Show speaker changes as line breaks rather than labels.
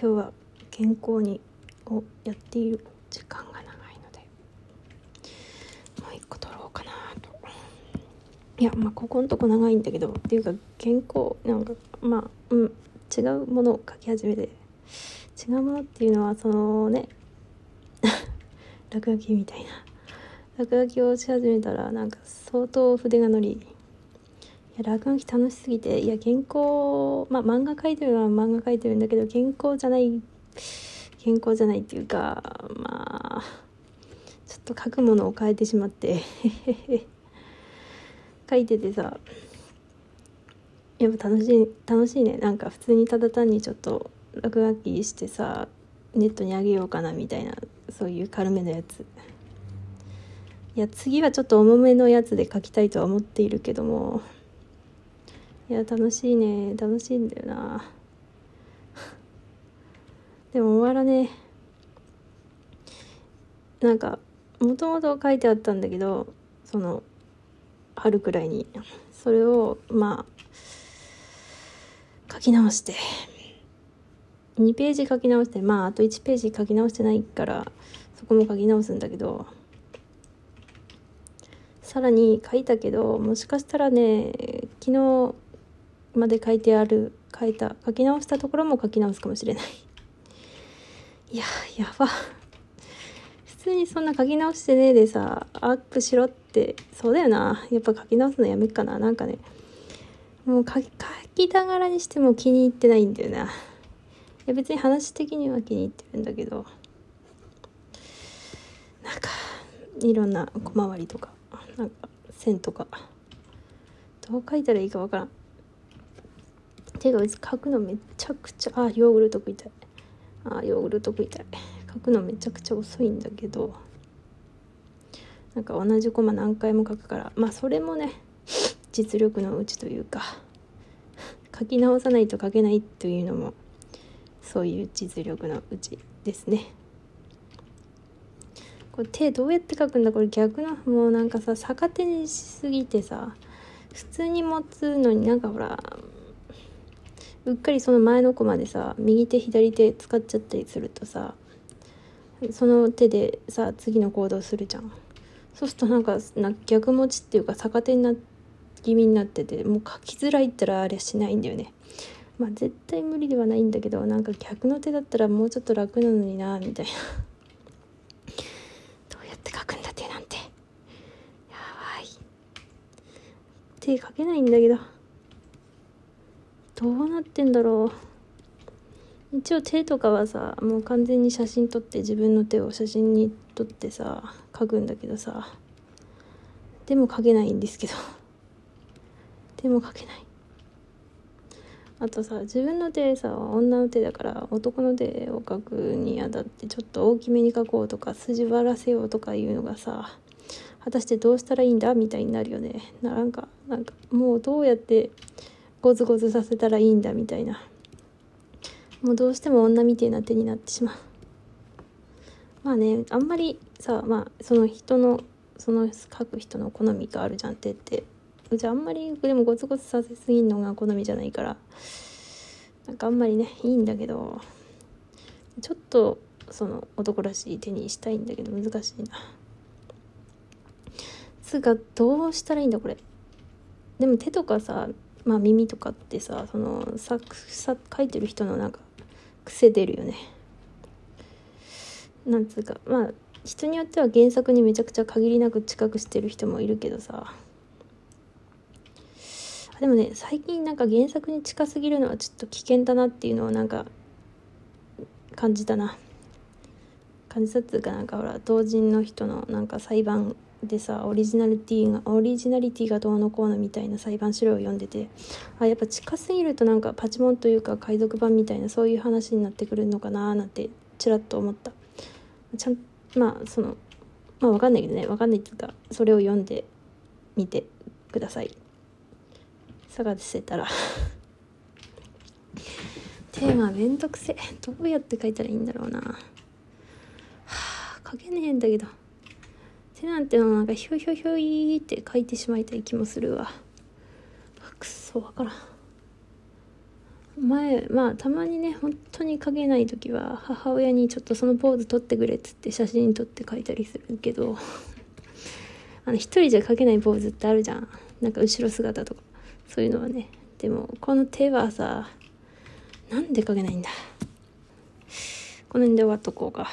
今日は健康にをやっている時間が長いのでもう一個取ろうかなと。いやまあここのとこ長いんだけどっていうか健康なんかまあうん違うものを書き始めて違うものっていうのはそのね 落書きみたいな。落書きをし始めたらなんか相当筆が乗りや落書き楽しすぎていや原稿まあ漫画描いてるのは漫画描いてるんだけど原稿じゃない原稿じゃないっていうかまあちょっと書くものを変えてしまって 書いててさやっぱ楽しい楽しいね。なんか普通にただ単にちょっと落書きしてさネットにあげようかなみたいなそういう軽めのやつ。いや次はちょっと重めのやつで書きたいとは思っているけどもいや楽しいね。楽しいんだよな。でも終わらねなんかもともと書いてあったんだけどその春くらいに。それをまあ書き直して。2ページ書き直して。まああと1ページ書き直してないからそこも書き直すんだけど。さらに書いたけどもしかしたらね昨日まで書いてある書いた書き直したところも書き直すかもしれない。いややば。普通にそんな書き直してねえでさアップしろって。そうだよな。やっぱ書き直すのやめっかな。なんかねもう書き書きながらにしても気に入ってないんだよな。いや別に話的には気に入ってるんだけど。なんかいろんな小回りとかなんか線とか。どう書いたらいいかわからん。てか別に書くのめちゃくちゃあヨーグルト食いたい。あヨーグルト食いたい。書くのめちゃくちゃ遅いんだけど。なんか同じコマ何回も書くからまあそれもね実力のうちというか書き直さないと書けないというのもそういう実力のうちですね。これ手どうやって書くんだ？これ逆のもうなんかさ逆手にしすぎてさ普通に持つのになんかほらうっかりその前のコマでさ右手左手使っちゃったりするとさその手でさ次の行動するじゃん。そうするとなんか逆持ちっていうか逆手にな気味になっててもう書きづらいったらあれしないんだよね。まあ絶対無理ではないんだけどなんか逆の手だったらもうちょっと楽なのになみたいな。どうやって書くんだ手なんて。やばい。手書けないんだけど。どうなってんだろう。一応手とかはさもう完全に写真撮って自分の手を写真に撮ってさ書くんだけどさ。でも書けないんですけど。でも書けない。あとさ自分の手さ女の手だから男の手を描くにあたってちょっと大きめに描こうとか筋張らせようとかいうのがさ果たしてどうしたらいいんだ？みたいになるよね。なんかなんかもうどうやってゴツゴツさせたらいいんだみたいな。もうどうしても女みたいな手になってしまう。まあねあんまりさまあその人のその描く人の好みがあるじゃん手って。じゃああんまりでもゴツゴツさせすぎんのが好みじゃないから。なんかあんまりねいいんだけど。ちょっとその男らしい手にしたいんだけど難しいな。つうかどうしたらいいんだこれ。でも手とかさまあ耳とかってさそのささ書いてる人のなんか癖出るよね。なんつうかまあ人によっては原作にめちゃくちゃ限りなく近くしてる人もいるけどさ。でもね最近なんか原作に近すぎるのはちょっと危険だなっていうのをなんか感じたな。感じたっていうかなんかほら同人の人のなんか裁判でさオリジナリティがオリジナリティがどうのこうのみたいな裁判資料を読んでてあやっぱ近すぎるとなんかパチモンというか海賊版みたいなそういう話になってくるのかななんてちらっと思った。ちゃんまあそのまあわかんないけどねわかんないっていうかそれを読んでみてください。探せたら。テーマめんどくせどうやって書いたらいいんだろうな。はあ書けねえんだけど。手なんてのなんかひょひょひょいって書いてしまいたい気もするわ。くそわからん。前まあたまにね本当に描けない時は母親にちょっとそのポーズ撮ってくれっつって写真撮って描いたりするけど。あの一人じゃ描けないポーズってあるじゃん。なんか後ろ姿とか。そういうのはね。でもこの手はさなんで描けないんだ。この辺で終わっとこうか。